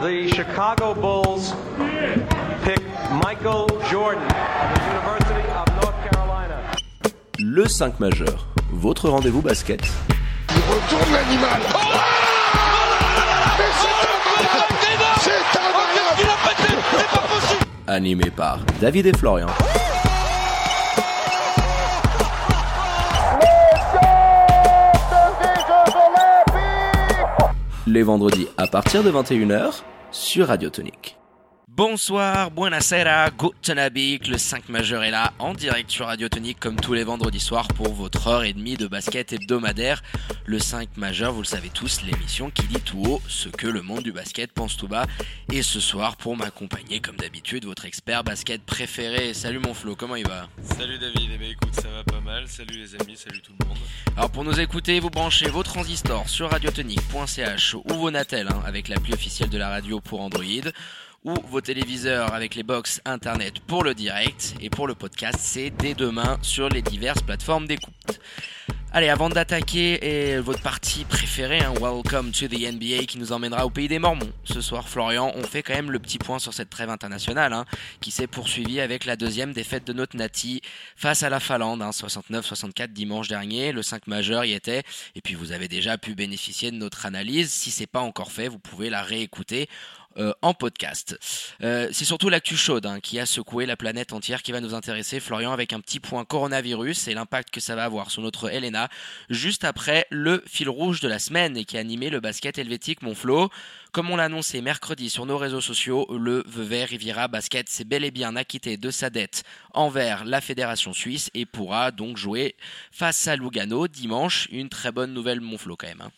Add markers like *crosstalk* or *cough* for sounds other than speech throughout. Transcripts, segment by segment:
the Chicago Bulls pick Michael Jordan of the University of North Carolina. Le 5 majeur, votre rendez-vous basket. Il retourne l'animal. Oh Mais c'est incroyable C'est Animé par David et Florian. Les vendredis à partir de 21h sur Radio Tonique. Bonsoir, buonasera, guten Abend, le 5 majeur est là en direct sur Radio Tonique comme tous les vendredis soirs pour votre heure et demie de basket hebdomadaire. Le 5 majeur, vous le savez tous, l'émission qui dit tout haut ce que le monde du basket pense tout bas. Et ce soir, pour m'accompagner comme d'habitude, votre expert basket préféré. Salut mon Flo, comment il va? Salut David, eh ben, écoute, ça va pas mal. Salut les amis, salut tout le monde. Alors pour nous écouter, vous branchez vos transistors sur radiotonique.ch ou vos Natel hein, avec l'appli officielle de la radio pour Android ou vos téléviseurs avec les box internet pour le direct et pour le podcast c'est dès demain sur les diverses plateformes d'écoute. Allez, avant d'attaquer votre partie préférée, hein, Welcome to the NBA qui nous emmènera au pays des Mormons. Ce soir, Florian, on fait quand même le petit point sur cette trêve internationale hein, qui s'est poursuivie avec la deuxième défaite de notre Nati face à la Finlande, hein, 69-64 dimanche dernier. Le 5 majeur y était. Et puis vous avez déjà pu bénéficier de notre analyse. Si c'est pas encore fait, vous pouvez la réécouter euh, en podcast. Euh, c'est surtout l'actu chaude hein, qui a secoué la planète entière qui va nous intéresser, Florian, avec un petit point coronavirus et l'impact que ça va avoir sur notre Elena, juste après le fil rouge de la semaine et qui a animé le basket helvétique Montflot. Comme on l'a annoncé mercredi sur nos réseaux sociaux, le Vevey Riviera Basket s'est bel et bien acquitté de sa dette envers la fédération suisse et pourra donc jouer face à Lugano dimanche. Une très bonne nouvelle Montflot quand même. Hein.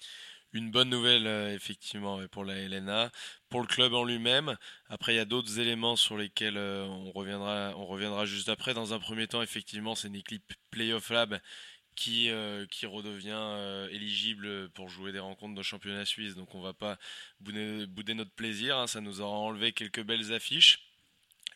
Une bonne nouvelle, euh, effectivement, pour la LNA, pour le club en lui-même. Après, il y a d'autres éléments sur lesquels euh, on, reviendra, juste après. Dans un premier temps, effectivement, c'est une équipe Playoff Lab qui, euh, qui redevient éligible pour jouer des rencontres de championnat suisse. Donc, on va pas bouder, notre plaisir. Hein. Ça nous aura enlevé quelques belles affiches.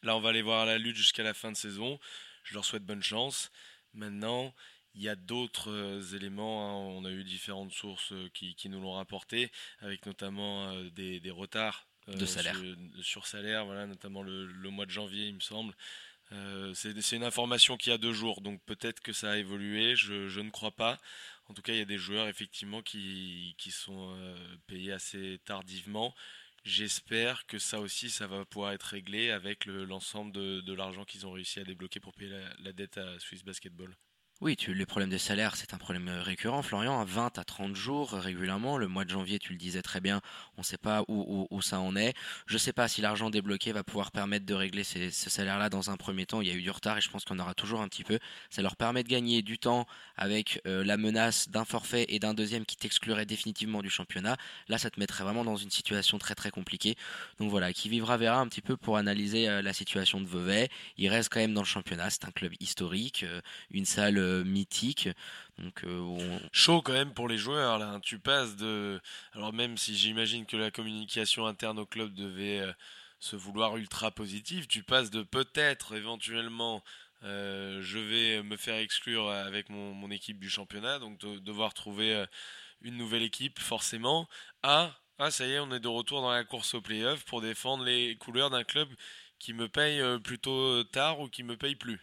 Là, on va aller voir la lutte jusqu'à la fin de saison. Je leur souhaite bonne chance. Maintenant, il y a d'autres euh, éléments, hein. on a eu différentes sources euh, qui, nous l'ont rapporté, avec notamment euh, des, retards de salaire. Sur, salaire, voilà, notamment le, mois de janvier, il me semble. c'est une information qui a deux jours, donc peut-être que ça a évolué, je, ne crois pas. En tout cas, il y a des joueurs effectivement qui, sont payés assez tardivement. J'espère que ça aussi, ça va pouvoir être réglé avec l'ensemble de, l'argent qu'ils ont réussi à débloquer pour payer la, la dette à Swiss Basketball. Oui, tu, les problèmes de salaire, c'est un problème euh, récurrent, Florian, à 20 à 30 jours euh, régulièrement. Le mois de janvier, tu le disais très bien, on ne sait pas où, où, ça en est. Je ne sais pas si l'argent débloqué va pouvoir permettre de régler ces, ce salaire-là dans un premier temps. Il y a eu du retard et je pense qu'on aura toujours un petit peu. Ça leur permet de gagner du temps avec euh, la menace d'un forfait et d'un deuxième qui t'exclurait définitivement du championnat. Là, ça te mettrait vraiment dans une situation très très compliquée. Donc voilà, qui vivra verra un petit peu pour analyser la situation de Vevey. Il reste quand même dans le championnat, c'est un club historique, une salle mythique. Donc, euh, Chaud quand même pour les joueurs. Là. Tu passes de. Alors, même si j'imagine que la communication interne au club devait euh, se vouloir ultra positive, tu passes de peut-être éventuellement. je vais me faire exclure avec mon, équipe du championnat, donc de, devoir trouver une nouvelle équipe forcément, à ah ça y est, on est de retour dans la course au playoff pour défendre les couleurs d'un club qui me paye plutôt tard ou qui me paye plus?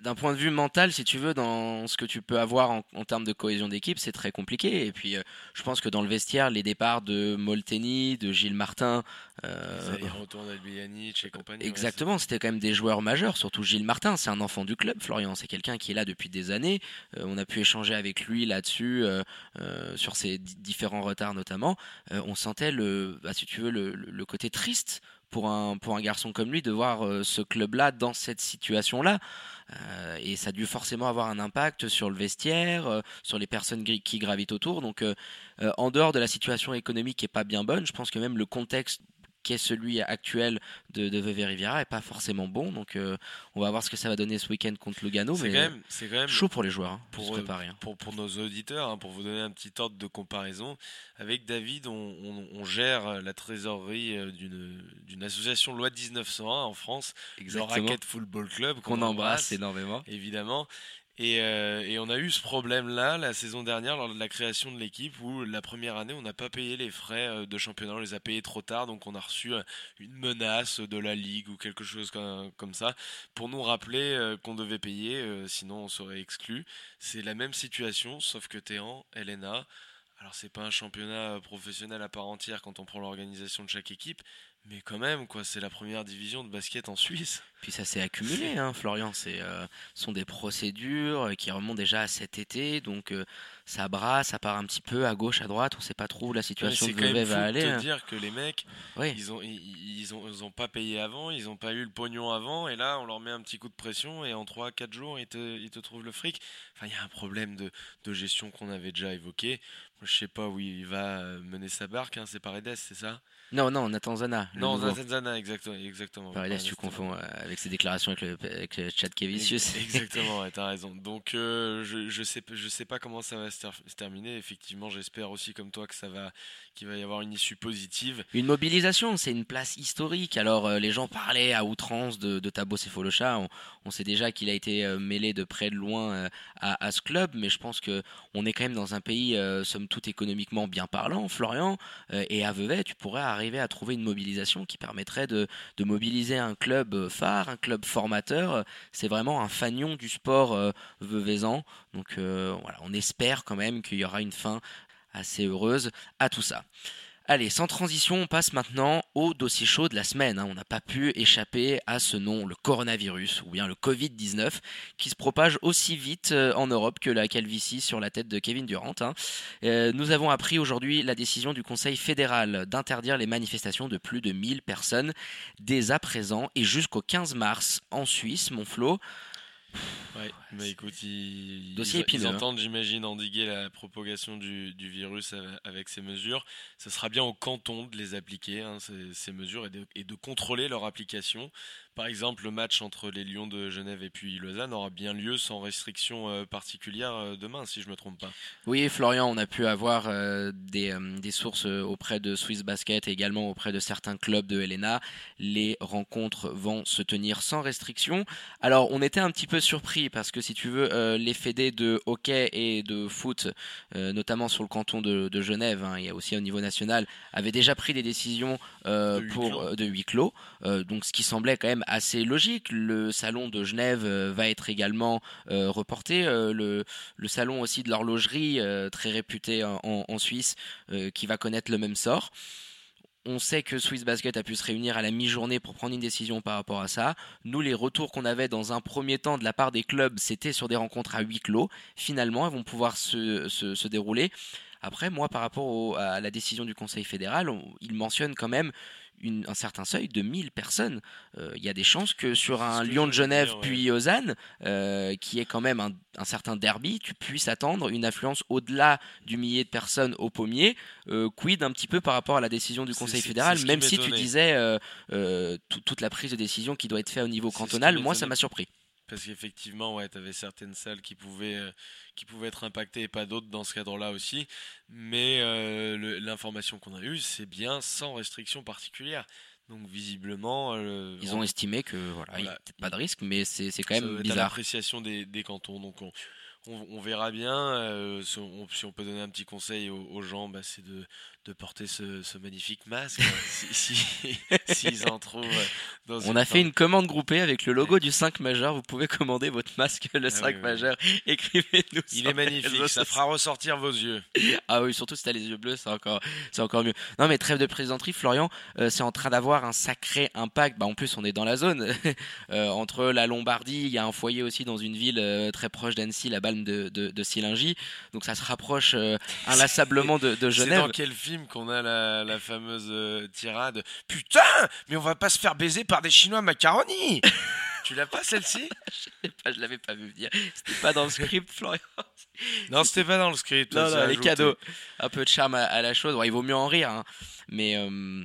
D'un point de vue mental, si tu veux, dans ce que tu peux avoir en, termes de cohésion d'équipe, c'est très compliqué. Et puis, euh, je pense que dans le vestiaire, les départs de Molteni, de Gilles Martin, euh, et compagnie. Exactement, c'était quand même des joueurs majeurs, surtout Gilles Martin. C'est un enfant du club, Florian. C'est quelqu'un qui est là depuis des années. Euh, on a pu échanger avec lui là-dessus, sur ses différents retards notamment. on sentait le, bah, si tu veux, le côté triste pour un, pour un garçon comme lui de voir euh, ce club-là dans cette situation-là. Euh, et ça a dû forcément avoir un impact sur le vestiaire, euh, sur les personnes qui gravitent autour. Donc, en dehors de la situation économique qui n'est pas bien bonne, je pense que même le contexte qui est celui actuel de, de Veve Riviera est pas forcément bon. Donc euh, on va voir ce que ça va donner ce week-end contre Lugano. C'est quand, même, quand même chaud pour les joueurs hein, pour, se préparer. Hein. Pour, pour, nos auditeurs, hein, pour vous donner un petit ordre de comparaison, avec David, on, gère la trésorerie euh, d'une association loi 1901 en France, Exactement. le Racket Football Club qu'on embrasse énormément. Évidemment. Et, euh, et on a eu ce problème-là la saison dernière lors de la création de l'équipe où la première année on n'a pas payé les frais euh, de championnat, on les a payés trop tard, donc on a reçu euh, une menace de la ligue ou quelque chose comme, ça pour nous rappeler qu'on devait payer, sinon on serait exclu. C'est la même situation, sauf que en LNA. Alors c'est pas un championnat professionnel à part entière quand on prend l'organisation de chaque équipe, mais quand même quoi, c'est la première division de basket en Suisse. Puis ça s'est accumulé, hein, Florian. C'est euh, sont des procédures euh, qui remontent déjà à cet été, donc euh, ça brasse, ça part un petit peu à gauche, à droite. On sait pas trop où la Ouais, situation c'est de quand même Vevey fou va de aller. te hein. dire que les mecs, Oui. ils ont ils, ils ont ils ont pas payé avant, ils ont pas eu le pognon avant, et là on leur met un petit coup de pression et en 3-4 jours ils te ils te trouvent le fric. Enfin il y a un problème de, de gestion qu'on avait déjà évoqué. Je sais pas où il va mener sa barque, hein, c'est Paredes, c'est ça? Non, non, Nathan Zana. le Non, nouveau. Zana, exactement, exactement. Paredes, Paredes, tu confonds euh, avec ses déclarations avec le, avec le chat Kevicius. Exactement, ouais, *laughs* t'as raison. Donc euh, je, je sais je sais pas comment ça va se, ter- se terminer. Effectivement, j'espère aussi comme toi que ça va qu'il va y avoir une issue positive. Une mobilisation, c'est une place historique. Alors euh, les gens parlaient à outrance de, de Tabo Sefolosha. On, sait déjà qu'il a été euh, mêlé de près de loin euh, à, ce club, mais je pense que on est quand même dans un pays, somme toute économiquement bien parlant, Florian, et à Vevey, tu pourrais arriver à trouver une mobilisation qui permettrait de, mobiliser un club phare, un club formateur. C'est vraiment un fanion du sport veuvezan. Donc voilà, on espère quand même qu'il y aura une fin assez heureuse à tout ça. Allez, sans transition, on passe maintenant au dossier chaud de la semaine. hein. On n'a pas pu échapper à ce nom, le coronavirus, ou bien le Covid-19, qui se propage aussi vite euh, en Europe que la calvitie sur la tête de Kevin Durant. hein. Euh, nous avons appris aujourd'hui la décision du Conseil fédéral d'interdire les manifestations de plus de 1000 personnes dès à présent et jusqu'au 15 mars en Suisse, mon Flo. Ouais, mais écoute, ils, Dossier ils- épineux, ils hein. entendent, j'imagine, endiguer la propagation du, du virus ave- avec ces mesures. Ce sera bien au canton de les appliquer, hein, ces, ces mesures, et de, et de contrôler leur application. Par exemple, le match entre les Lions de Genève et puis Lausanne aura bien lieu sans restriction euh, particulière euh, demain, si je me trompe pas. Oui, Florian, on a pu avoir euh, des, euh, des sources auprès de Swiss Basket et également auprès de certains clubs de Helena. Les rencontres vont se tenir sans restriction. Alors, on était un petit peu surpris parce que si tu veux, euh, les fédés de hockey et de foot, notamment sur le canton de, de Genève, hein, et aussi au niveau national, avaient déjà pris des décisions De huis pour clos. de huis clos. Donc, ce qui semblait quand même assez logique. Le salon de Genève euh, va être également euh, reporté. Euh, le, le salon aussi de l'horlogerie, très réputé en, Suisse, qui va connaître le même sort. On sait que Swiss Basket a pu se réunir à la mi-journée pour prendre une décision par rapport à ça. Nous, les retours qu'on avait dans un premier temps de la part des clubs, c'était sur des rencontres à huis clos. Finalement, elles vont pouvoir se, se- se dérouler. Après, moi, par rapport à la décision du Conseil fédéral, on- il mentionne quand même une- un certain seuil de 1000 personnes. Euh, Il y a des chances que sur un Lyon de Genève dire, puis Lausanne, euh, qui est quand même un, un certain derby, tu puisses attendre une affluence au-delà du millier de personnes au pommier. Euh, quid un petit peu par rapport à la décision du Conseil fédéral, même si tu disais tout- toute la prise de décision qui doit être faite au niveau cantonal, moi ça m'a surpris. Parce qu'effectivement, ouais, tu avais certaines salles qui pouvaient, euh, qui pouvaient être impactées et pas d'autres dans ce cadre-là aussi. Mais euh, l'information qu'on a eue, c'est bien sans restriction particulière. Donc visiblement, euh, Ils ont estimé que voilà, il n'y a Voilà. peut-être pas de risque, mais c'est c'est quand même bizarre. l'appréciation des, des cantons. Donc on, on, on verra bien. euh, si, on, si on peut donner un petit conseil aux, aux gens, bah, c'est de, de porter ce, ce magnifique masque. hein, si, si- *laughs* s'ils en trouvent. euh, dans On a fait une commande groupée avec le logo du 5 majeur. Vous pouvez commander votre masque, le Ah 5 oui, oui. majeur. *laughs* Écrivez-nous. Il est magnifique, ça fera ressortir vos yeux. *laughs* Ah oui, surtout si t'as les yeux bleus, c'est encore, c'est encore mieux. Non, mais trêve de plaisanterie, Florian, euh, c'est en train d'avoir un sacré impact. Bah, en plus, on est dans la zone. Euh, entre la Lombardie, il y a un foyer aussi dans une ville très proche d'Annecy, la De, de. Donc ça se rapproche euh, inlassablement de, de C'est Genève. dans quel film qu'on a la, la fameuse euh, tirade? Putain, mais on va pas se faire baiser par des Chinois macaroni *laughs* Tu l'as pas celle-ci? Pas, je l'avais pas vu venir. C'était pas dans le script, Florian. Non, c'était pas dans le script. Non, non, les ajouté. cadeaux. Un peu de charme à, à la chose. Bon, il vaut mieux en rire. hein. Mais euh,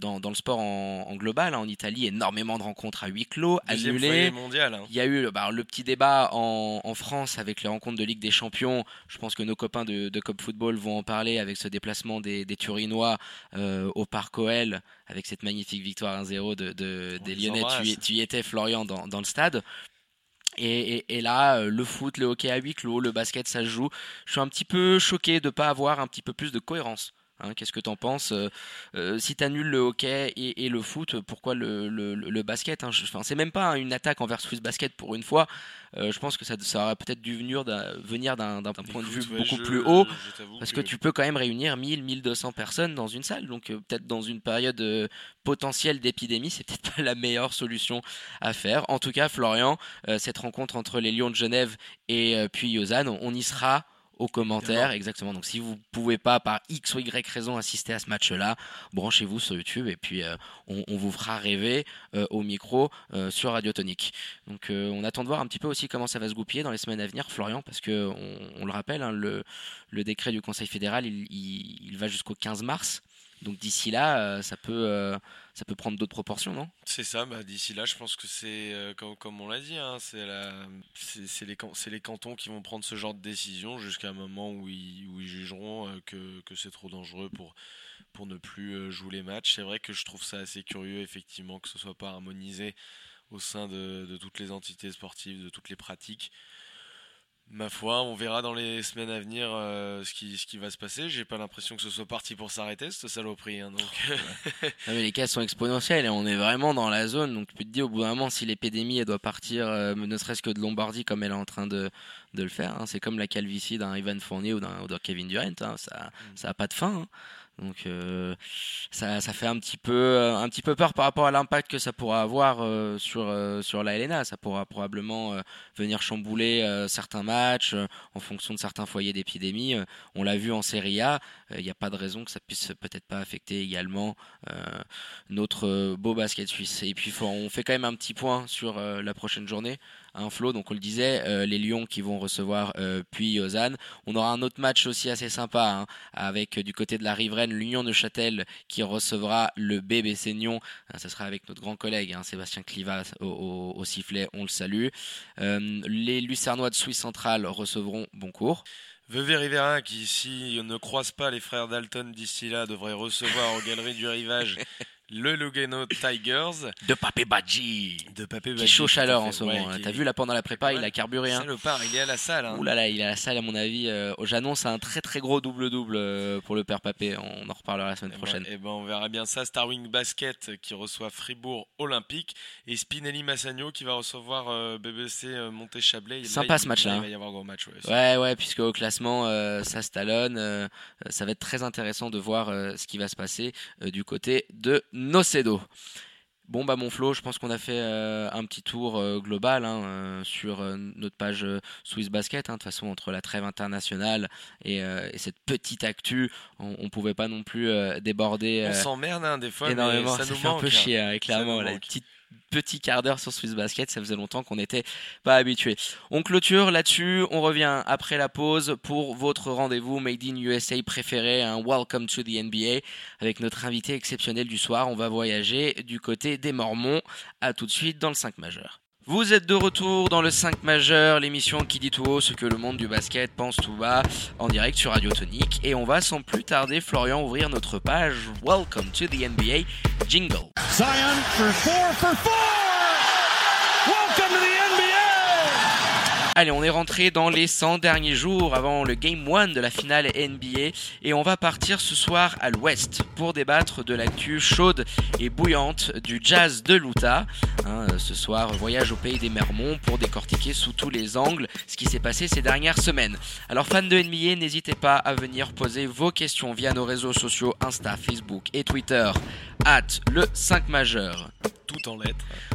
dans, dans le sport en, en global, hein, en Italie, énormément de rencontres à huis clos, Deuxième annulées. mondial. hein. Il y a eu bah, le petit débat en, en France avec les rencontres de Ligue des Champions. Je pense que nos copains de, de Cop Football vont en parler avec ce déplacement des, des Turinois euh, au Parc OL avec cette magnifique victoire 1-0 de, de- On des Lyonnais. Tu y, embrasse. tu y étais, Florian, dans, dans le stade. Et, là, euh, le foot, le hockey à huis clos, le basket, ça se joue. Je suis un petit peu choqué de ne pas avoir un petit peu plus de cohérence. Hein. Qu'est-ce que tu en penses euh, euh, Si tu annules le hockey et, le foot, pourquoi le, basket hein? C'est même pas une attaque envers Swiss Basket pour une fois. Euh, je pense que ça, aurait peut-être dû venir d'un point de vue beaucoup plus haut, parce que... tu peux quand même réunir 1000, 1200 personnes dans une salle. Donc euh, peut-être dans une période potentielle d'épidémie, c'est peut-être pas la meilleure solution à faire. En tout cas, Florian, cette rencontre entre les Lions de Genève et puis Lausanne, on y sera aux commentaires. Exactement. Donc si vous pouvez pas par X ou Y raison assister à ce match-là, branchez-vous sur YouTube et puis euh, on, vous fera rêver euh, au micro euh, sur Radio Tonique. Donc on attend de voir un petit peu aussi comment ça va se goupiller dans les semaines à venir, Florian, parce que on, le rappelle, hein, le, le, décret du Conseil fédéral, il, il va jusqu'au 15 mars. Donc d'ici là, euh, ça peut, euh, ça peut prendre d'autres proportions, non? C'est ça. Bah, d'ici là, je pense que c'est euh, comme, on l'a dit, hein, c'est les, cantons qui vont prendre ce genre de décision jusqu'à un moment où ils, jugeront que, c'est trop dangereux pour ne plus jouer les matchs. C'est vrai que je trouve ça assez curieux, effectivement, que ce soit pas harmonisé au sein de toutes les entités sportives, de toutes les pratiques. Ma foi, on verra dans les semaines à venir euh, ce, qui, ce qui va se passer. J'ai pas l'impression que ce soit parti pour s'arrêter, cette saloperie. Hein, donc... *laughs* les cas sont exponentiels et on est vraiment dans la zone. Donc tu peux te dire au bout d'un moment, si l'épidémie elle doit partir, euh, ne serait-ce que de Lombardie comme elle est en train de, de le faire, hein. c'est comme la calvitie d'un Ivan Fournier ou d'un Kevin Durant. Hein. ça n'a mm. pas de fin. Donc euh, ça, ça, fait un petit peu euh, un petit peu peur par rapport à l'impact que ça pourra avoir euh, sur sur la LNA. Ça pourra probablement venir chambouler certains matchs en fonction de certains foyers d'épidémie. on l'a vu en Serie A. Il n'y a pas de raison que ça puisse peut-être pas affecter également notre beau basket suisse. Et puis on fait quand même un petit point sur la prochaine journée un flot. Donc on le disait, euh, les Lions qui vont recevoir euh, puis Lausanne. On aura un autre match aussi assez sympa hein, avec euh, du côté de la riveraine l'Union de Châtel qui recevra le bébé Seignon. ce sera avec notre grand collègue hein, Sébastien Cliva au, sifflet, on le salue. les Lucernois de Suisse centrale recevront Boncourt. Veuve Rivera qui, si on ne croise pas les frères Dalton d'ici là, devrait recevoir aux Galeries du Rivage *laughs* le Lugano Tigers. De Papé Badji. De Papé Badji. Qui chaud chaleur en ce moment. Hein. T'as vu là pendant la prépa, il a carburé. Hein. il est à la salle. Hein. Ouh là là, il est à la salle à mon avis. Euh, J'annonce un très très gros double-double euh, pour le père Papé. On en reparlera la semaine eh ben, prochaine. et eh ben, on verra bien ça. Starwing Basket qui reçoit Fribourg Olympique. Et Spinelli Massagno qui va recevoir euh, BBC Monté-Chablais. Sympa ce match-là. Il va y avoir gros match. Ouais, ouais, puisque au classement, ça se talonne. ça va être très intéressant de voir ce qui va se passer du côté de Nocedo. Bon bah mon Flo, je pense qu'on a fait euh, un petit tour euh, global hein, euh, sur notre page Swiss Basket. Hein. De toute façon, entre la trêve internationale et, cette petite actu, on, on pouvait pas non plus déborder. on s'emmerde hein, des fois, énormément. ça, nous fait un peu chier, clairement. La petite petit quart d'heure sur Swiss Basket. Ça faisait longtemps qu'on n'était pas habitué. On clôture là-dessus. On revient après la pause pour votre rendez-vous Made in USA préféré, un Welcome to the NBA, avec notre invité exceptionnel du soir. On va voyager du côté des Mormons. À tout de suite dans le 5 majeur. Vous êtes de retour dans le 5 majeur, l'émission qui dit tout haut ce que le monde du basket pense tout bas, en direct sur Radio Tonique. Et on va sans plus tarder, Florian, ouvrir notre page Welcome to the NBA Jingle. Zion for four for four! Welcome to the Allez, on est rentré dans les 100 derniers jours avant le Game 1 de la finale NBA et on va partir ce soir à l'ouest pour débattre de l'actu chaude et bouillante du jazz de l'Utah. Hein, ce soir, voyage au pays des Mermons pour décortiquer sous tous les angles ce qui s'est passé ces dernières semaines. Alors fans de NBA, n'hésitez pas à venir poser vos questions via nos réseaux sociaux Insta, Facebook et Twitter at le 5 majeur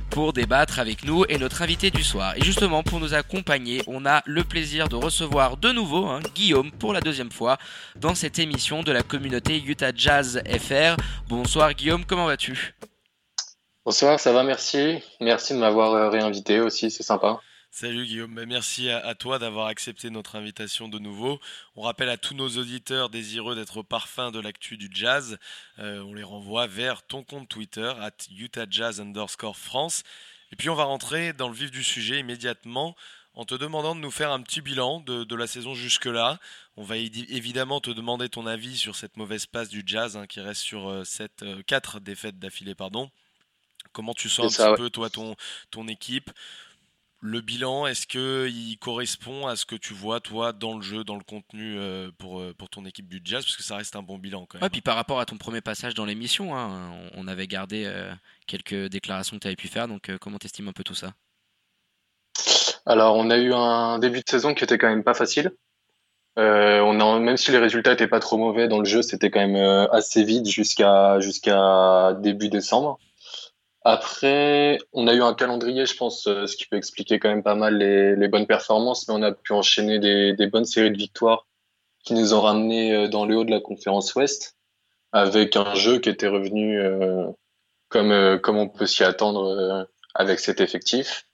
pour débattre avec nous et notre invité du soir. Et justement, pour nous accompagner, on a le plaisir de recevoir de nouveau hein, Guillaume pour la deuxième fois dans cette émission de la communauté Utah Jazz FR. Bonsoir Guillaume, comment vas-tu? Bonsoir, ça va, merci. Merci de m'avoir euh, réinvité aussi, c'est sympa. Salut Guillaume, bah, merci à, toi d'avoir accepté notre invitation de nouveau. On rappelle à tous nos auditeurs désireux d'être au parfum de l'actu du jazz, euh, on les renvoie vers ton compte Twitter, at UtahJazz underscore France. Et puis on va rentrer dans le vif du sujet immédiatement en te demandant de nous faire un petit bilan de, la saison jusque-là. On va évidemment te demander ton avis sur cette mauvaise passe du jazz hein, qui reste sur euh, cette, 4 euh, défaites d'affilée. pardon. Comment tu sens un petit peu toi ton, ton équipe? Le bilan, est-ce qu'il correspond à ce que tu vois, toi, dans le jeu, dans le contenu pour, pour ton équipe du Jazz? Parce que ça reste un bon bilan quand même. Ouais, puis par rapport à ton premier passage dans l'émission, hein, on avait gardé quelques déclarations que tu avais pu faire. Donc, comment t'estimes un peu tout ça? Alors, on a eu un début de saison qui était quand même pas facile. Euh, on a, même si les résultats étaient pas trop mauvais dans le jeu, c'était quand même euh, assez vite jusqu'à jusqu'à début décembre. Après, on a eu un calendrier, je pense, euh, ce qui peut expliquer quand même pas mal les, bonnes performances, mais on a pu enchaîner des, bonnes séries de victoires qui nous ont ramenés dans le haut de la conférence Ouest, avec un jeu qui était revenu comme comme on peut s'y attendre avec cet effectif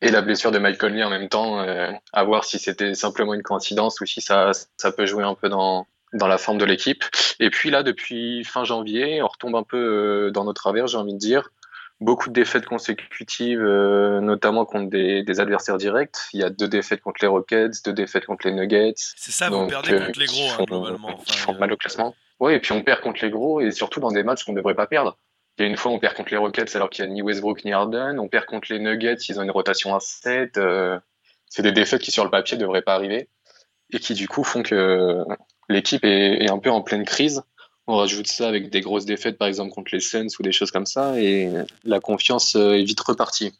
et la blessure de Mike Conley en même temps, euh, à voir si c'était simplement une coïncidence ou si ça, peut jouer un peu dans, dans la forme de l'équipe. Et puis là, depuis fin janvier, on retombe un peu euh, dans nos travers, j'ai envie de dire. Beaucoup de défaites consécutives, euh, notamment contre des, des, adversaires directs. Il y a deux défaites contre les Rockets, deux défaites contre les Nuggets. C'est ça, vous perdez contre les gros, hein, globalement. Enfin, font mal au classement. Oui, et puis on perd contre les gros, et surtout dans des matchs qu'on ne devrait pas perdre. Il y a une fois, on perd contre les Rockets alors qu'il y a ni Westbrook ni Harden. On perd contre les Nuggets, ils ont une rotation à 7. Euh, c'est des défaites qui, sur le papier, ne devraient pas arriver. Et qui, du coup, font que l'équipe est, un peu en pleine crise. On rajoute ça avec des grosses défaites, par exemple, contre les Suns ou des choses comme ça. Et la confiance euh, est vite repartie.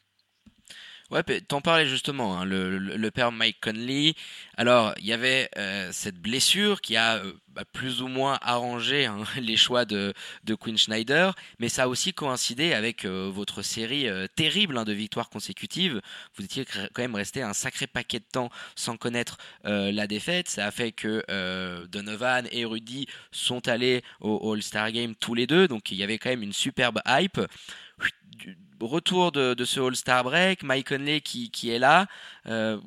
Ouais, t'en parlais justement, hein, le, père Mike Conley. Alors, il y avait euh, cette blessure qui a euh, bah, plus ou moins arrangé hein, *laughs* les choix de, de Quinn Schneider, mais ça a aussi coïncidé avec euh, votre série terrible hein, de victoires consécutives. Vous étiez quand même resté un sacré paquet de temps sans connaître la défaite. Ça a fait que Donovan et Rudy sont allés au All-Star Game tous les deux, donc il y avait quand même une superbe hype retour de, ce All-Star Break, Mike Conley qui, est là. Euh,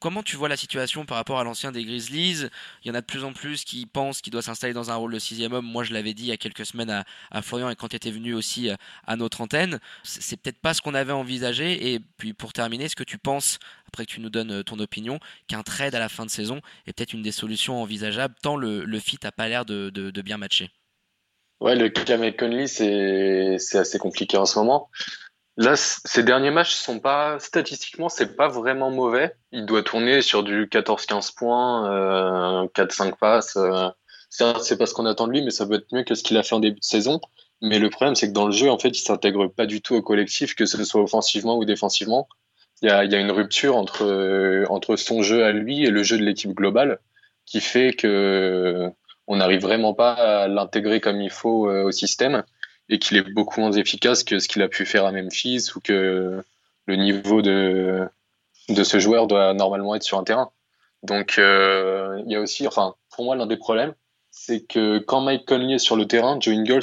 comment tu vois la situation par rapport à l'ancien des Grizzlies? Il y en a de plus en plus qui pensent qu'il doit s'installer dans un rôle de sixième homme. Moi, je l'avais dit il y a quelques semaines à, à Florian et quand tu étais venu aussi euh, à notre antenne. C'est peut-être pas ce qu'on avait envisagé. Et puis pour terminer, est-ce que tu penses, après que tu nous donnes euh, ton opinion, qu'un trade à la fin de saison est peut-être une des solutions envisageables tant le, fit a pas l'air de, bien matcher? Ouais, le cas Conley, c'est assez compliqué en ce moment. Là, ces derniers matchs sont pas statistiquement, c'est pas vraiment mauvais. Il doit tourner sur du 14-15 points, euh, 4-5 passes. Euh. C'est pas ce qu'on attend de lui, mais ça peut être mieux que ce qu'il a fait en début de saison. Mais le problème, c'est que dans le jeu, en fait, il s'intègre pas du tout au collectif, que ce soit offensivement ou défensivement. Il y a, y a une rupture entre entre son jeu à lui et le jeu de l'équipe globale, qui fait que on n'arrive vraiment pas à l'intégrer comme il faut euh, au système et qu'il est beaucoup moins efficace que ce qu'il a pu faire à Memphis ou que le niveau de, de ce joueur doit normalement être sur un terrain. Donc euh, il y a aussi, enfin pour moi l'un des problèmes, c'est que quand Mike Conley est sur le terrain, Joe Ingles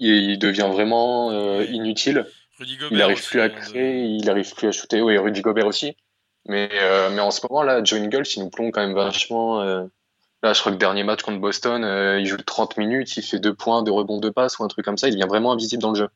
il, devient vraiment euh, inutile. il n'arrive plus à hein, créer, il n'arrive plus à shooter. Oui, Rudy Gobert aussi. Mais, euh, mais en ce moment là, Joe Ingles il nous plombe quand même vachement Là, je crois que dernier match contre Boston, euh, il joue 30 minutes, il fait deux points, deux rebonds, deux passes ou un truc comme ça. Il devient vraiment invisible dans le jeu.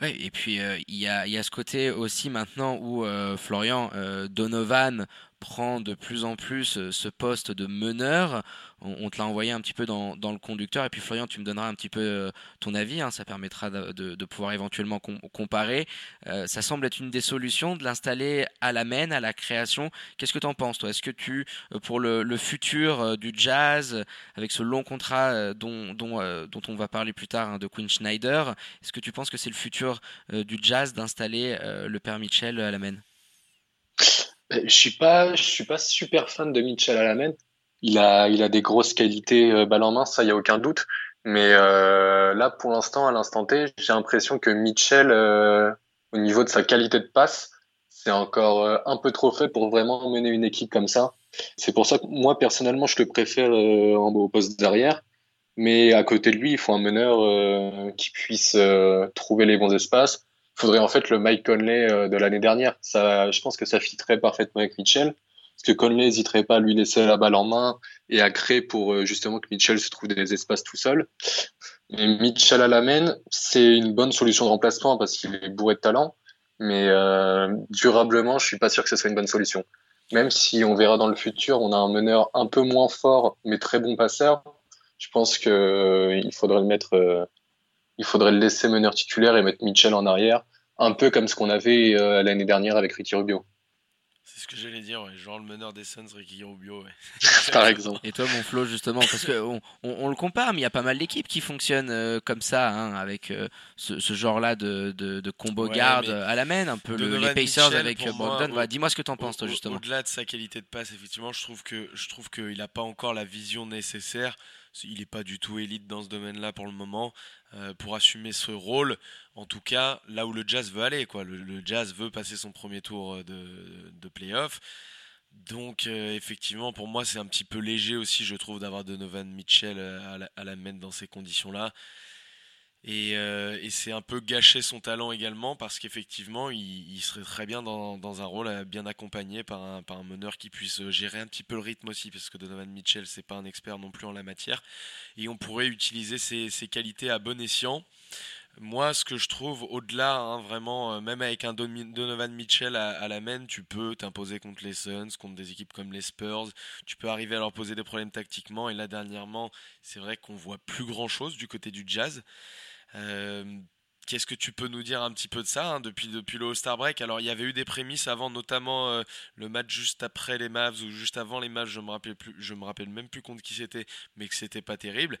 Oui, et puis euh, il y, a, y, a, ce côté aussi maintenant où euh, Florian Donovan prend de plus en plus euh, ce poste de meneur. On, te l'a envoyé un petit peu dans, le conducteur. Et puis Florian, tu me donneras un petit peu euh, ton avis. Hein. ça permettra de, pouvoir éventuellement comparer. Euh, ça semble être une des solutions de l'installer à la main, à la création. Qu'est-ce que tu en penses, toi? Est-ce que tu, pour le, futur du jazz, avec ce long contrat dont, on va parler plus tard hein, de Quinn Schneider, est-ce que tu penses que c'est le futur du jazz d'installer le père Mitchell à la main? Je suis suis pas super fan de Mitchell à la main. Il a, il a des grosses qualités euh, balle en main, ça y a aucun doute. Mais euh, là, pour l'instant, à l'instant T, j'ai l'impression que Mitchell, euh, au niveau de sa qualité de passe, c'est encore un peu trop fait pour vraiment mener une équipe comme ça. C'est pour ça que moi, personnellement, je le préfère au poste d'arrière. Mais à côté de lui, il faut un meneur qui puisse trouver les bons espaces, faudrait en fait le Mike Conley euh, de l'année dernière. Ça, je pense que ça fitterait parfaitement avec Mitchell. Parce que Conley n'hésiterait pas à lui laisser la balle en main et à créer pour euh, justement que Mitchell se trouve des espaces tout seul. Mais Mitchell à la main, c'est une bonne solution de remplacement parce qu'il est bourré de talent. Mais euh, durablement, je suis pas sûr que ce soit une bonne solution. Même si on verra dans le futur, on a un meneur un peu moins fort mais très bon passeur. Je pense que il faudrait le mettre il faudrait le laisser meneur titulaire et mettre Mitchell en arrière, un peu comme ce qu'on avait euh, l'année dernière avec Ricky Rubio. C'est ce que j'allais dire, ouais. genre le meneur des Suns, Ricky Rubio. *laughs* Par exemple. Et toi, mon Flo, justement, parce que on, on, le compare, mais il y a pas mal d'équipes qui fonctionnent euh, comme ça, hein, avec euh, ce, ce genre-là de, de, de, combo Ouais, garde à la main, un peu le- les Pacers Mitchell, avec Brogdon. Dis-moi ce que t'en penses, toi, justement. Au-delà de sa qualité de passe, effectivement, je trouve que je trouve qu'il n'a pas encore la vision nécessaire. Il n'est pas du tout élite dans ce domaine-là pour le moment euh, pour assumer ce rôle. En tout cas, là où le Jazz veut aller, quoi. Le, Jazz veut passer son premier tour euh, de, de playoff. Donc, euh, effectivement, pour moi, c'est un petit peu léger aussi, je trouve, d'avoir Donovan Mitchell à la, à la main dans ces conditions-là. Et, euh, et c'est un peu gâcher son talent également parce qu'effectivement, il, serait très bien dans, dans un rôle bien accompagné par un, par un meneur qui puisse euh, gérer un petit peu le rythme aussi parce que Donovan Mitchell, c'est pas un expert non plus en la matière. Et on pourrait utiliser ses, ses qualités à bon escient. Moi, ce que je trouve au-delà, hein, vraiment, euh, même avec un Don- Donovan Mitchell à, à la main, tu peux t'imposer contre les Suns, contre des équipes comme les Spurs. Tu peux arriver à leur poser des problèmes tactiquement. Et là, dernièrement, c'est vrai qu'on voit plus grand-chose du côté du Jazz. Euh, Qu'est-ce que tu peux nous dire un petit peu de ça hein, depuis, depuis le All-Star Break? Alors, il y avait eu des prémices avant, notamment euh, le match juste après les Mavs ou juste avant les Mavs, je me rappelle me rappelle même plus contre qui c'était, mais que c'était pas terrible.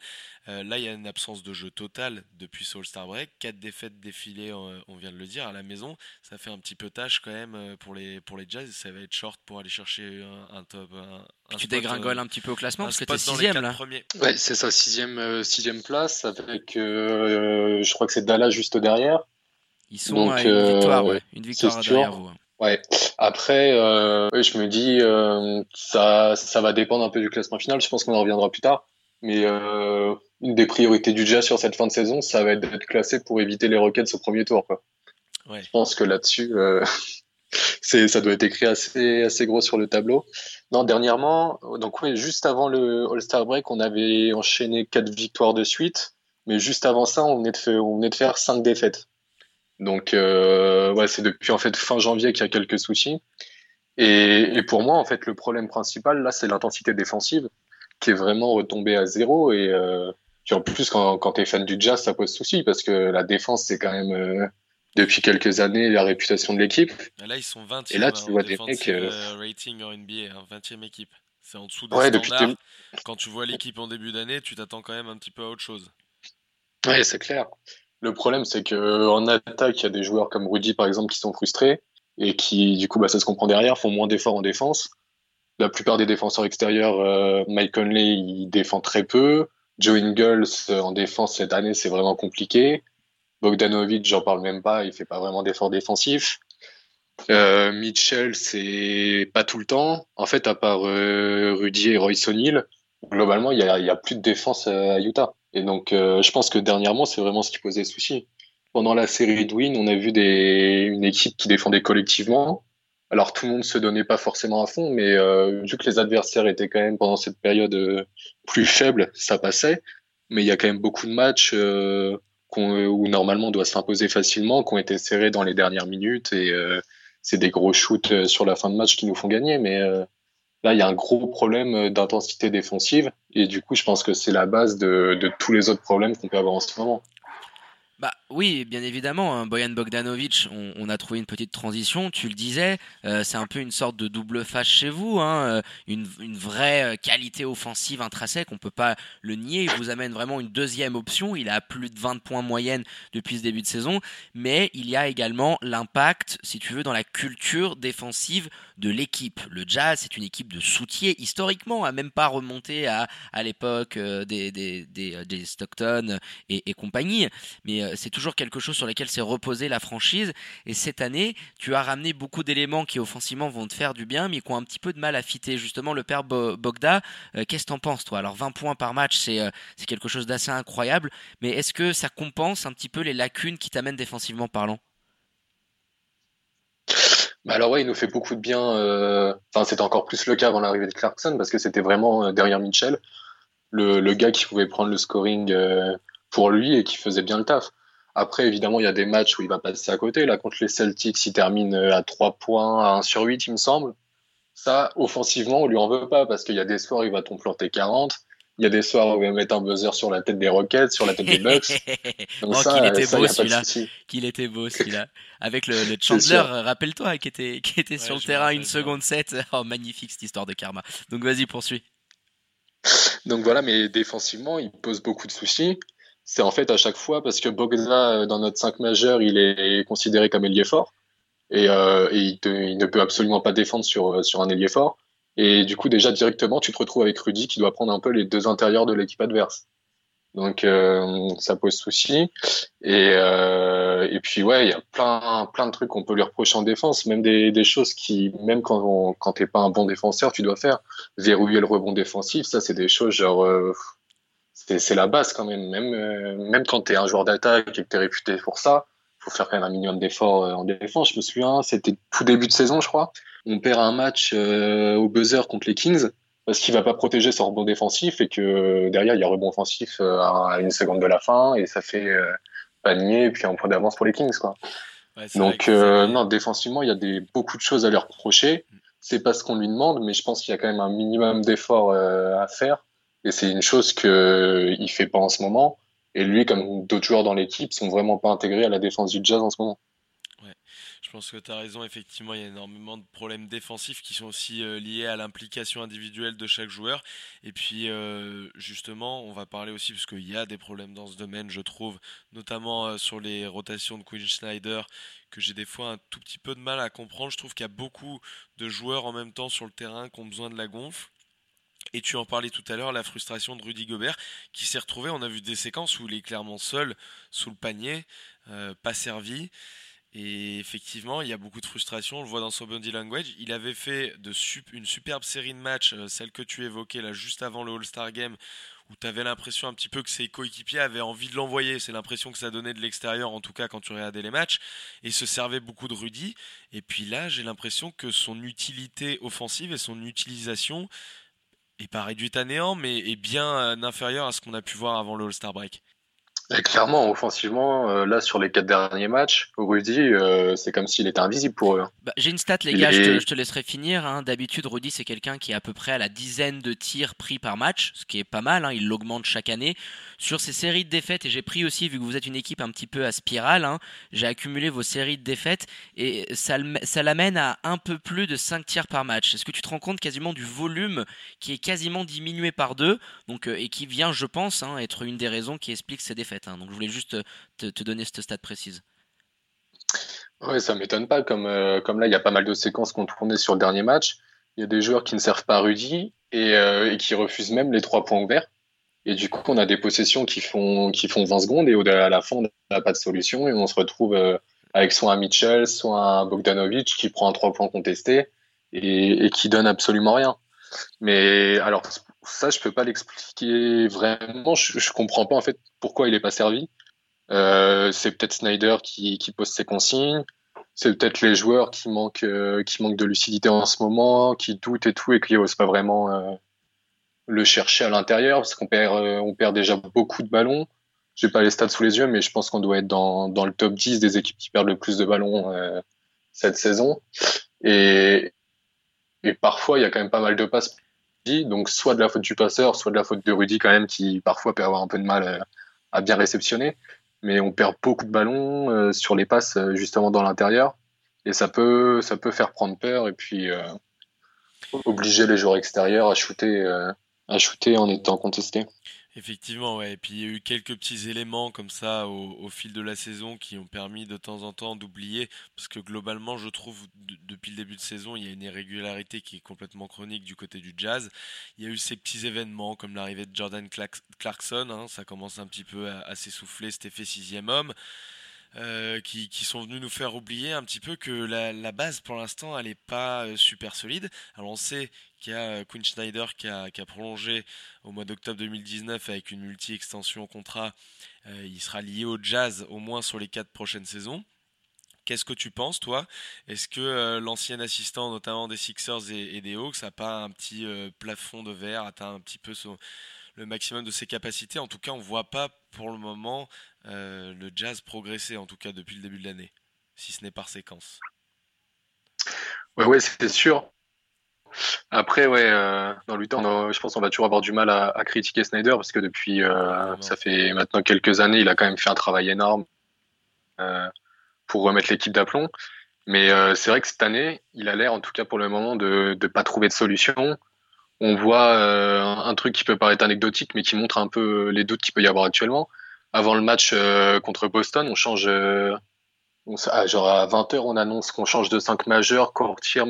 Euh, là, il y a une absence de jeu totale depuis ce All-Star Break. Quatre défaites défilées, on, vient de le dire, à la maison. Ça fait un petit peu tâche quand même pour les, pour Jazz. Ça va être short pour aller chercher un, top. Un Tu spot, dégringoles euh, un petit peu au classement parce que t'es sixième là. premiers. Ouais, c'est ça, sixième, euh, sixième place, avec, euh, je crois que c'est Dallas juste derrière. Ils sont Donc, à une euh, victoire, ouais. Une victoire derrière sûr. vous. Ouais. Après, euh, ouais, je me dis, euh, ça, ça va dépendre un peu du classement final. Je pense qu'on en reviendra plus tard. Mais euh, une des priorités du Jazz sur cette fin de saison, ça va être d'être classé pour éviter les Rockets au premier tour. Quoi. Ouais. Je pense que là-dessus, euh, *laughs* c'est, ça doit être écrit assez, assez gros sur le tableau. Non, dernièrement, donc oui, juste avant le All-Star Break, on avait enchaîné quatre victoires de suite. Mais juste avant ça, on venait de faire, on cinq défaites. Donc, euh, ouais, c'est depuis en fait fin janvier qu'il y a quelques soucis. Et, et pour moi, en fait, le problème principal, là, c'est l'intensité défensive qui est vraiment retombée à zéro. Et euh, puis en plus, quand, quand tu es fan du jazz, ça pose souci parce que la défense, c'est quand même, euh, depuis quelques années, la réputation de l'équipe. Là, ils sont 20 Et là, tu vois des mecs, euh, rating en NBA, hein, 20e équipe. C'est en dessous des Ouais, depuis. Quand tu vois l'équipe en début d'année, tu t'attends quand même un petit peu à autre chose. Ouais, c'est clair. Le problème, c'est que en attaque, il y a des joueurs comme Rudy, par exemple, qui sont frustrés et qui, du coup, bah, ça se comprend derrière, font moins d'efforts en défense. La plupart des défenseurs extérieurs, euh, Mike Conley, il défend très peu. Joe Ingles, euh, en défense cette année, c'est vraiment compliqué. Bogdanovic, j'en parle même pas, il fait pas vraiment d'efforts défensifs. Euh, Mitchell, c'est pas tout le temps. En fait, à part euh, Rudy et Royce O'Neal, globalement, il y a, plus de défense à Utah. Et donc, euh, je pense que dernièrement, c'est vraiment ce qui posait souci. Pendant la série de on a vu une équipe qui défendait collectivement. Alors, tout le monde se donnait pas forcément à fond, mais vu que les adversaires étaient quand même pendant cette période plus faibles, ça passait. Mais il y a quand même beaucoup de matchs où normalement on doit s'imposer facilement, qui ont été serrés dans les dernières minutes. Et euh, c'est des gros shoots euh, sur la fin de match qui nous font gagner. Mais euh, là, il y a un gros problème euh, d'intensité défensive. Et du coup, je pense que c'est la base de, de tous les autres problèmes qu'on peut avoir en ce moment. Bah oui, bien évidemment, hein, Boyan Bogdanovic, on, a trouvé une petite transition, tu le disais, euh, c'est un peu une sorte de double face chez vous, hein, euh, une, vraie euh, qualité offensive intrinsèque, on peut pas le nier, il vous amène vraiment une deuxième option, il a plus de 20 points moyenne depuis ce début de saison, mais il y a également l'impact, si tu veux, dans la culture défensive de l'équipe. Le Jazz, c'est une équipe de soutiers, historiquement, à même pas remonté à, à l'époque des, des, des, Stockton et, et compagnie, mais c'est toujours quelque chose sur lequel s'est reposée la franchise. Et cette année, tu as ramené beaucoup d'éléments qui offensivement vont te faire du bien, mais qui ont un petit peu de mal à fitter. Justement, le père Bo- Bogda, euh, qu'est-ce que t'en penses, toi? Alors, 20 points par match, c'est euh, c'est quelque chose d'assez incroyable, mais est-ce que ça compense un petit peu les lacunes qui t'amènent défensivement parlant? Bah alors ouais, il nous fait beaucoup de bien. euh, Enfin, c'était encore plus le cas avant l'arrivée de Clarkson parce que c'était vraiment derrière Mitchell le, gars qui pouvait prendre le scoring pour lui et qui faisait bien le taf. Après, évidemment, il y a des matchs où il va passer à côté. Là, contre les Celtics, il termine euh, à 3 points, à 1 sur 8, il me semble. Ça, offensivement, on lui en veut pas parce qu'il y a des soirs, il va t'en planter 40. Il y a des soirs où il va mettre un buzzer sur la tête des Rockets, sur la tête des Bucks. *laughs* Donc oh, qu'il était, beau celui-là. Qu'il était beau *laughs* celui-là. Avec le, le Chandler, rappelle-toi, qui était, qui était sur le terrain une seconde 7. *laughs* Oh, magnifique cette histoire de karma. Donc vas-y, poursuis. Donc voilà, mais défensivement, il pose beaucoup de soucis. C'est en fait à chaque fois parce que Bogda, euh, dans notre 5 majeur, il est considéré comme ailier fort. Et, euh, et il, ne peut absolument pas défendre sur, euh, sur un ailier fort. Et du coup, déjà directement, tu te retrouves avec Rudy qui doit prendre un peu les deux intérieurs de l'équipe adverse. Donc euh, ça pose souci. Et, euh, et puis ouais, il y a plein plein de trucs qu'on peut lui reprocher en défense, même des, des choses qui, même quand on, quand t'es pas un bon défenseur, tu dois faire. Verrouiller le rebond défensif, ça c'est des choses genre euh, c'est la base quand même. Même euh, même quand t'es un joueur d'attaque et que t'es réputé pour ça, faut faire quand même un minimum d'efforts euh, en défense. Je me souviens, c'était tout début de saison, je crois. On perd un match au buzzer contre les Kings parce qu'il va pas protéger son rebond défensif et que derrière il y a rebond offensif euh, à une seconde de la fin et ça fait euh, panier et puis un point d'avance pour les Kings quoi. Donc euh, non défensivement il y a des beaucoup de choses à lui reprocher. C'est pas ce qu'on lui demande mais je pense qu'il y a quand même un minimum d'efforts à faire et c'est une chose que il fait pas en ce moment et lui comme d'autres joueurs dans l'équipe sont vraiment pas intégrés à la défense du Jazz en ce moment. Je pense que tu as raison, effectivement, il y a énormément de problèmes défensifs qui sont aussi euh, liés à l'implication individuelle de chaque joueur. Et puis, euh, justement, on va parler aussi, parce qu'il y a des problèmes dans ce domaine, je trouve, notamment euh, sur les rotations de Quinn Schneider, que j'ai des fois un tout petit peu de mal à comprendre. Je trouve qu'il y a beaucoup de joueurs en même temps sur le terrain qui ont besoin de la gonfle. Et tu en parlais tout à l'heure, la frustration de Rudy Gobert qui s'est retrouvé. On a vu des séquences où il est clairement seul sous le panier, pas servi. Et effectivement, il y a beaucoup de frustration. On le voit dans son body language. Il avait fait une superbe série de matchs, euh, celle que tu évoquais là juste avant le All-Star Game, où tu avais l'impression un petit peu que ses coéquipiers avaient envie de l'envoyer. C'est l'impression que ça donnait de l'extérieur, en tout cas quand tu regardais les matchs. Et se servait beaucoup de Rudy. Et puis là, j'ai l'impression que son utilité offensive et son utilisation est pas réduite à néant, mais est bien euh, inférieure à ce qu'on a pu voir avant le All-Star Break clairement, offensivement, euh, là sur les quatre derniers matchs, Rudy, euh, c'est comme s'il était invisible pour eux. Hein. Bah, j'ai une stat, les gars, je, te, laisserai finir. Hein. D'habitude, Rudy, c'est quelqu'un qui est à peu près à la dizaine de tirs pris par match, ce qui est pas mal. Hein. Il l'augmente chaque année. Sur ces séries de défaites, et j'ai pris aussi, vu que vous êtes une équipe un petit peu à spirale, j'ai accumulé vos séries de défaites et ça, l'amène à un peu plus de 5 tirs par match. Est-ce que tu te rends compte quasiment du volume qui est quasiment diminué par deux euh, et qui vient, je pense, être une des raisons qui explique ces défaites Hein? Donc je voulais juste te, donner cette stat précise. Oui, ça m'étonne pas. Comme, euh, comme là, il y a pas mal de séquences qu'on tournait sur le dernier match. Il y a des joueurs qui ne servent pas Rudy et, euh, et, qui refusent même les trois points ouverts. Et du coup, on a des possessions qui font, qui font 20 secondes et à la fin, on n'a pas de solution et on se retrouve euh, avec soit un Mitchell, soit un Bogdanovic qui prend un trois points contesté et, qui donne absolument rien. Mais alors, ça, je peux pas l'expliquer vraiment. Je, je comprends pas en fait pourquoi il est pas servi. Euh, c'est peut-être Snyder qui, qui, pose ses consignes. C'est peut-être les joueurs qui manquent, euh, qui manquent de lucidité en ce moment, qui doutent et tout, et qui osent pas vraiment le chercher à l'intérieur, parce qu'on perd, euh, on perd déjà beaucoup de ballons. J'ai pas les stats sous les yeux, mais je pense qu'on doit être dans, dans le top 10 des équipes qui perdent le plus de ballons cette saison. Et, et parfois, il y a quand même pas mal de passes donc soit de la faute du passeur, soit de la faute de Rudy quand même, qui parfois peut avoir un peu de mal euh, à bien réceptionner. Mais on perd beaucoup de ballons euh, sur les passes euh, justement dans l'intérieur. Et ça peut, ça peut faire prendre peur et puis obliger les joueurs extérieurs à shooter, à en étant contestés. Effectivement, ouais. Et puis il y a eu quelques petits éléments comme ça au, fil de la saison qui ont permis de temps en temps d'oublier, parce que globalement, je trouve depuis le début de saison, il y a une irrégularité qui est complètement chronique du côté du Jazz. Il y a eu ces petits événements comme l'arrivée de Jordan Clarkson, hein, ça commence un petit peu à, s'essouffler, cet effet sixième homme. Euh, qui, sont venus nous faire oublier un petit peu que la, base pour l'instant elle n'est pas euh, super solide. Alors on sait qu'il y a euh, Quinn Schneider qui a, prolongé au mois d'octobre 2019 avec une multi-extension au contrat. il sera lié au jazz au moins sur les quatre prochaines saisons. Qu'est-ce que tu penses, toi? Est-ce que l'ancien assistant, notamment des Sixers et, des Hawks, n'a pas un petit plafond de verre, atteint un petit peu le maximum de ses capacités En tout cas, on ne voit pas pour le moment euh, le jazz progresser, en tout cas depuis le début de l'année, si ce n'est par séquence. Oui, ouais, c'est sûr. Après, ouais, euh, dans le temps, je pense qu'on va toujours avoir du mal à, critiquer Snyder parce que depuis, euh, ça fait maintenant quelques années, il a quand même fait un travail énorme pour remettre l'équipe d'aplomb. Mais c'est vrai que cette année, il a l'air, en tout cas pour le moment, de ne pas trouver de solution. On voit un truc qui peut paraître anecdotique, mais qui montre un peu les doutes qu'il peut y avoir actuellement. Avant le match contre Boston, on change ah, genre à 20h, on annonce qu'on change de 5 majeurs, qu'on retire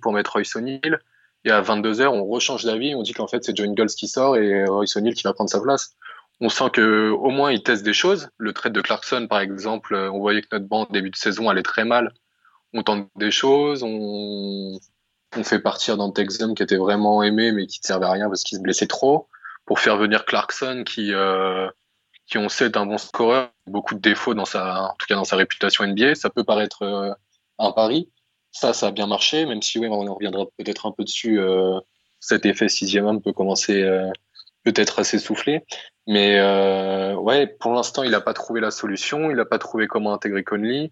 pour mettre Royce O'Neill. Et à 22h, on rechange d'avis, on dit qu'en fait c'est John Goals qui sort et Royce O'Neill qui va prendre sa place. On sent que au moins il teste des choses. Le trade de Clarkson, par exemple, on voyait que notre bande début de saison allait très mal. On tente des choses, on, on fait partir dans Texum qui était vraiment aimé mais qui ne servait à rien parce qu'il se blessait trop pour faire venir Clarkson qui euh, qui on sait est un bon scoreur, beaucoup de défauts dans sa, en tout cas dans sa réputation NBA. Ça peut paraître euh, un pari. Ça, ça a bien marché, même si oui, on en reviendra peut-être un peu dessus. Euh, cet effet sixième homme peut commencer peut-être à s'essouffler. Mais ouais, pour l'instant, il n'a pas trouvé la solution. Il n'a pas trouvé comment intégrer Conley.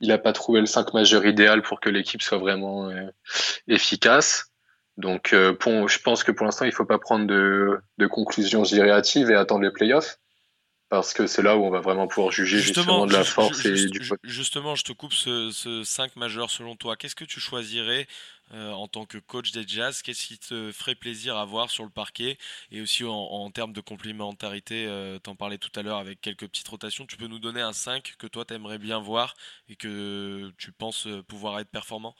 Il n'a pas trouvé le 5 majeur idéal pour que l'équipe soit vraiment efficace. Donc, pour, je pense que pour l'instant, il ne faut pas prendre de, de conclusions hâtives et attendre les playoffs parce que c'est là où on va vraiment pouvoir juger justement, de la force et du Justement, je te coupe ce, ce 5 majeur selon toi. Qu'est-ce que tu choisirais euh, en tant que coach des Jazz? Qu'est-ce qui te ferait plaisir à voir sur le parquet? Et aussi en, termes de complémentarité, euh, t'en parlais tout à l'heure avec quelques petites rotations. Tu peux nous donner un 5 que toi t'aimerais bien voir et que tu penses euh, pouvoir être performant?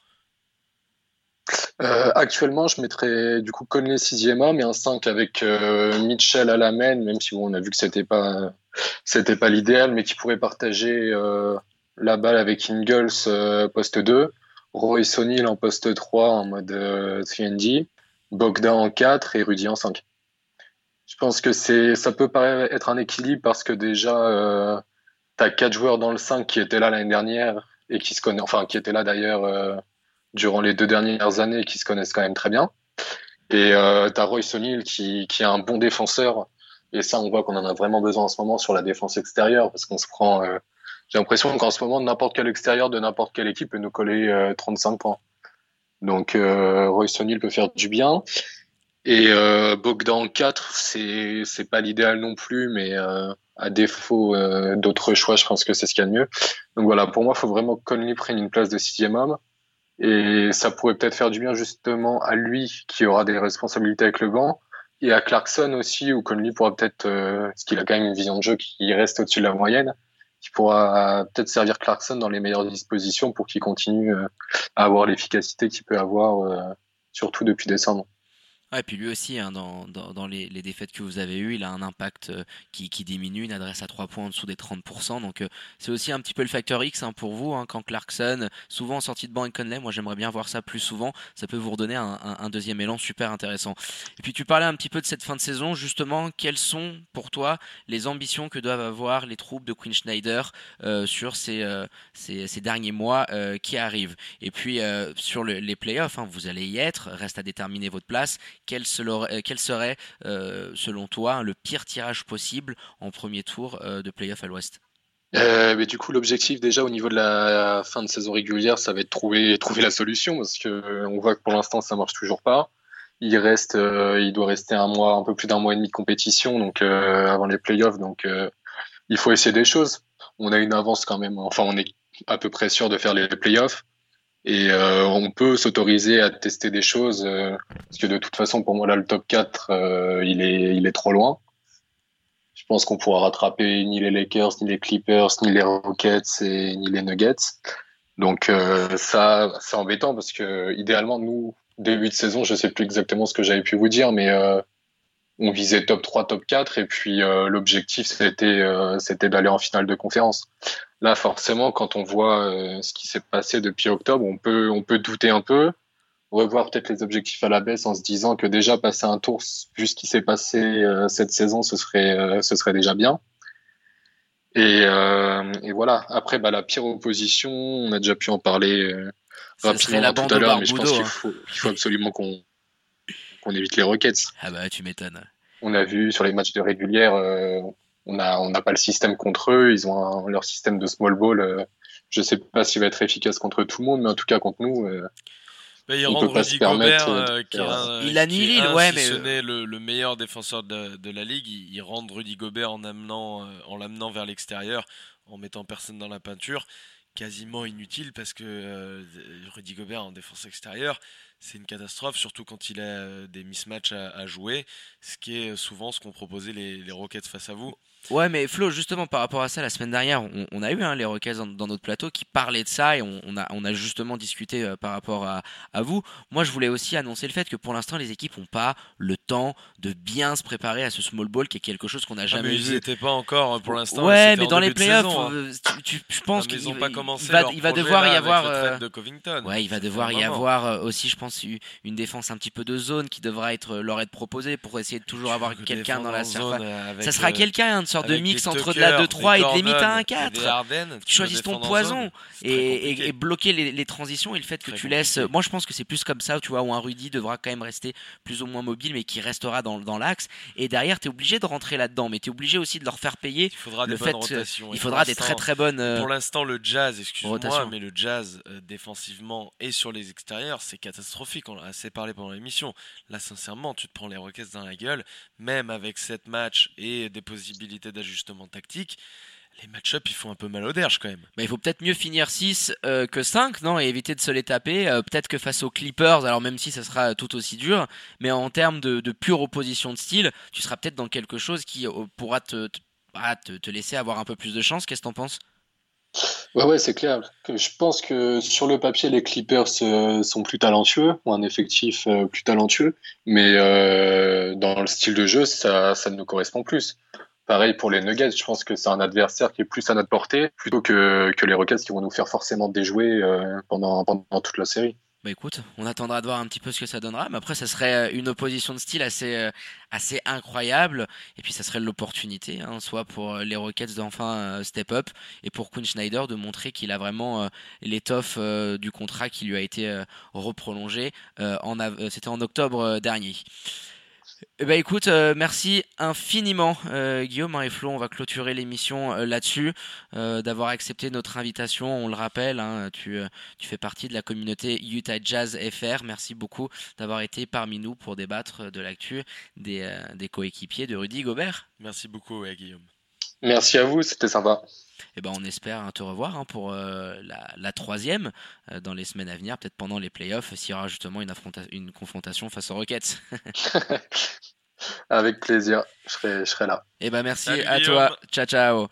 Euh, actuellement, je mettrais du coup Conley sixième homme et un 5 avec euh, Mitchell à la main, même si on a vu que c'était pas c'était pas l'idéal, mais qui pourrait partager euh, la balle avec Ingles poste 2, Royce O'Neill en poste 3 en mode 3D, Bogdan en 4 et Rudy en 5. Je pense que c'est ça peut paraître un équilibre parce que déjà tu as quatre joueurs dans le 5 qui étaient là l'année dernière et qui se connaissent enfin qui étaient là d'ailleurs durant les deux dernières années qui se connaissent quand même très bien. Et euh, tu as Royce O'Neill qui, qui est un bon défenseur. Et ça, on voit qu'on en a vraiment besoin en ce moment sur la défense extérieure parce qu'on se prend. Euh, J'ai l'impression qu'en ce moment, n'importe quel extérieur de n'importe quelle équipe peut nous coller euh, 35 points. Donc euh, Royce O'Neill peut faire du bien. Et euh, Bogdan 4, c'est c'est pas l'idéal non plus, mais euh, à défaut euh, d'autres choix, je pense que c'est ce qu'il y a de mieux. Donc voilà, pour moi, il faut vraiment que Conley prenne une place de sixième homme. Et ça pourrait peut-être faire du bien justement à lui qui aura des responsabilités avec le banc et à Clarkson aussi où Conley pourra peut-être, euh, parce qu'il a quand même une vision de jeu qui reste au-dessus de la moyenne, qui pourra peut-être servir Clarkson dans les meilleures dispositions pour qu'il continue euh, à avoir l'efficacité qu'il peut avoir, euh, surtout depuis décembre et puis lui aussi, hein, dans, dans, les, défaites que vous avez eues, il a un impact euh, qui, qui, diminue, une adresse à 3 points en dessous des 30%. Donc euh, c'est aussi un petit peu le facteur X hein, pour vous, hein, quand Clarkson, souvent en sortie de banc et Conley, moi j'aimerais bien voir ça plus souvent, ça peut vous redonner un, deuxième élan super intéressant. Et puis tu parlais un petit peu de cette fin de saison, justement, quelles sont pour toi les ambitions que doivent avoir les troupes de Queen Schneider euh, sur ces, ces, ces, derniers mois qui arrivent? Et puis sur le, les playoffs, vous allez y être, reste à déterminer votre place quel, serait, quel serait euh, selon toi, le pire tirage possible en premier tour euh, de playoff à l'Ouest? Euh, mais du coup, l'objectif déjà au niveau de la fin de saison régulière, ça va être trouver *laughs* trouver la solution parce que on voit que pour l'instant ça marche toujours pas. Il reste, il doit rester un mois, un peu plus d'un mois et demi de compétition, donc avant les playoffs, donc il faut essayer des choses. On a une avance quand même, enfin on est à peu près sûr de faire les playoffs. Et euh, on peut s'autoriser à tester des choses, euh, parce que de toute façon, pour moi, là, le top 4, euh, il, est, il est trop loin. Je pense qu'on pourra rattraper ni les Lakers, ni les Clippers, ni les Rockets, et, ni les Nuggets. Donc ça, c'est embêtant, parce que idéalement, nous, début de saison, je sais plus exactement ce que j'avais pu vous dire, mais on visait top 3, top 4, et puis l'objectif, c'était c'était d'aller en finale de conférence. Là, forcément, quand on voit euh, ce qui s'est passé depuis octobre, on peut, on peut douter un peu, revoir peut-être les objectifs à la baisse en se disant que déjà passer un tour, vu ce qui s'est passé euh, cette saison, ce serait, euh, ce serait déjà bien. Et, et voilà. Après, bah, la pire opposition, on a déjà pu en parler rapidement tout à l'heure, mais je pense qu'il hein. faut, il faut absolument qu'on qu'on évite les Rockets. Ah bah tu m'étonnes. On a vu sur les matchs de régulière, on n'a on n'a pas le système contre eux. Ils ont leur système de small ball. Euh, je sais pas s'il va être efficace contre tout le monde, mais en tout cas contre nous, euh, Bah, il rend peut pas Rudy se permettre, Gobert, euh, euh, qui un- Il qui annihile, est un, ouais, si mais- ce n'est le, le meilleur défenseur de, de la ligue, il, il rend Rudy Gobert en amenant, euh, en l'amenant vers l'extérieur, en mettant personne dans la peinture, quasiment inutile parce que euh, Rudy Gobert en défense extérieure, c'est une catastrophe, surtout quand il a euh, des mismatchs à, à jouer, ce qui est souvent ce qu'ont proposé les, les Rockets face à vous. Ouais, mais Flo, justement, par rapport à ça, la semaine dernière, on, on a eu hein, les Rockets dans, dans notre plateau qui parlaient de ça et on, on a, on a justement discuté euh, par rapport à, à vous. Moi, je voulais aussi annoncer le fait que pour l'instant, les équipes n'ont pas le temps de bien se préparer à ce small ball qui est quelque chose qu'on n'a Ah, jamais mais ils vu. n'étaient pas encore euh, pour l'instant. Ouais, mais dans les playoffs, hein. euh, je pense Ah, mais qu'il ils n'ont pas commencé il va, il va devoir y avoir. euh, de Covington. Ouais, il va devoir y avoir euh, aussi, je pense, une défense un petit peu de zone qui devra être leur être proposée pour essayer de toujours avoir quelqu'un dans la surface. zone, euh, Ça sera euh, quelqu'un, une sorte de mix entre de la 2-3 et de des limite à Gordon, un et 4. des Harden, Tu veux choisis ton poison et, bloquer les, transitions et le fait que tu laisses. Moi, je pense que c'est plus comme ça, tu vois, où un Rudy devra quand même rester plus ou moins mobile, mais qui restera dans, dans l'axe. Et derrière, tu es obligé de rentrer là-dedans, mais tu es obligé aussi de leur faire payer. Il faudra le des fait, bonnes euh, rotations. Et Il faudra des très très bonnes. euh, Pour l'instant, le jazz, excuse-moi, mais le jazz euh, défensivement et sur les extérieurs, c'est catastrophique. On en a assez parlé pendant l'émission. Là, sincèrement, tu te prends les Rockets dans la gueule, même avec 7 matchs et des possibilités d'ajustement tactique. Les match-ups, ils font un peu mal au derge quand même. Bah, il faut peut-être mieux finir 6 euh, que 5, non Et éviter de se les taper. Euh, peut-être que face aux Clippers, alors même si ça sera tout aussi dur, mais en termes de, pure opposition de style, tu seras peut-être dans quelque chose qui euh, pourra ah, te- te laisser avoir un peu plus de chance. Qu'est-ce que t'en penses? Ouais, ouais, c'est clair. Je pense que sur le papier, les Clippers euh, sont plus talentueux, ont un effectif euh, plus talentueux, mais euh, dans le style de jeu, ça, ça nous correspond plus. Pareil pour les Nuggets, je pense que c'est un adversaire qui est plus à notre portée, plutôt que, les Rockets qui vont nous faire forcément déjouer pendant toute la série. Bah écoute, on attendra de voir un petit peu ce que ça donnera, mais après ça serait euh, une opposition de style assez euh, assez incroyable, et puis ça serait l'opportunité, hein, soit pour euh, les Rockets d'enfin step up, et pour Quinn Schneider de montrer qu'il a vraiment l'étoffe du contrat qui lui a été reprolongé. C'était en octobre dernier. Eh ben écoute, euh, merci infiniment euh, Guillaume hein, et Flo, on va clôturer l'émission euh, là-dessus, euh, d'avoir accepté notre invitation, on le rappelle, hein, tu, euh, tu fais partie de la communauté Utah Jazz FR. Merci beaucoup d'avoir été parmi nous pour débattre de l'actu des, euh, des coéquipiers de Rudy Gobert. Merci beaucoup, ouais, Guillaume. Merci à vous, c'était sympa. Et ben on espère hein, te revoir hein, pour euh, la, la troisième euh, dans les semaines à venir, peut-être pendant les playoffs, s'il y aura justement une, affronta- une confrontation face aux Rockets. *laughs* Avec plaisir, je serai, je serai là. Et ben merci Salut, à Guillaume. toi. Ciao ciao.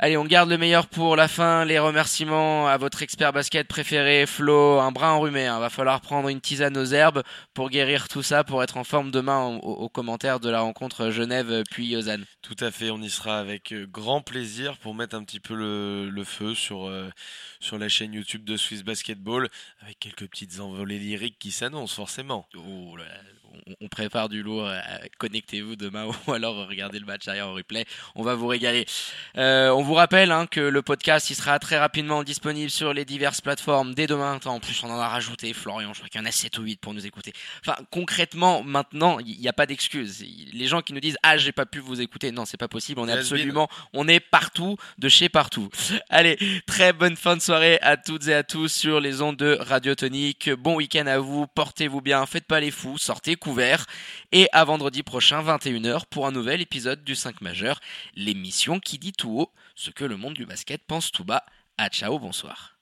Allez, on garde le meilleur pour la fin. Les remerciements à votre expert basket préféré, Flo, un brin enrhumé. hein. Va falloir prendre une tisane aux herbes pour guérir tout ça, pour être en forme demain au- aux commentaires de la rencontre Genève puis Lausanne. Tout à fait, on y sera avec euh, grand plaisir pour mettre un petit peu le, le feu sur, euh, sur la chaîne YouTube de Swiss Basketball, avec quelques petites envolées lyriques qui s'annoncent forcément. Oh là là, on- prépare du lourd. euh, Connectez-vous demain *laughs* ou alors regardez le match derrière en replay. On va vous régaler. Euh, on vous rappelle hein, que le podcast il sera très rapidement disponible sur les diverses plateformes dès demain. Attends, en plus, on en a rajouté, Florian. Je crois qu'il y en a 7 ou 8 pour nous écouter. Enfin, concrètement, maintenant, il n'y a pas d'excuse. Les gens qui nous disent Ah, j'ai pas pu vous écouter. Non, c'est pas possible. On est absolument, on est partout, de chez partout. *laughs* Allez, très bonne fin de soirée à toutes et à tous sur les ondes de Radio Tonique. Bon week-end à vous. Portez-vous bien. Faites pas les fous. Sortez Et à vendredi prochain, 21h, pour un nouvel épisode du 5 majeur. L'émission qui dit tout haut ce que le monde du basket pense tout bas. À ciao, bonsoir.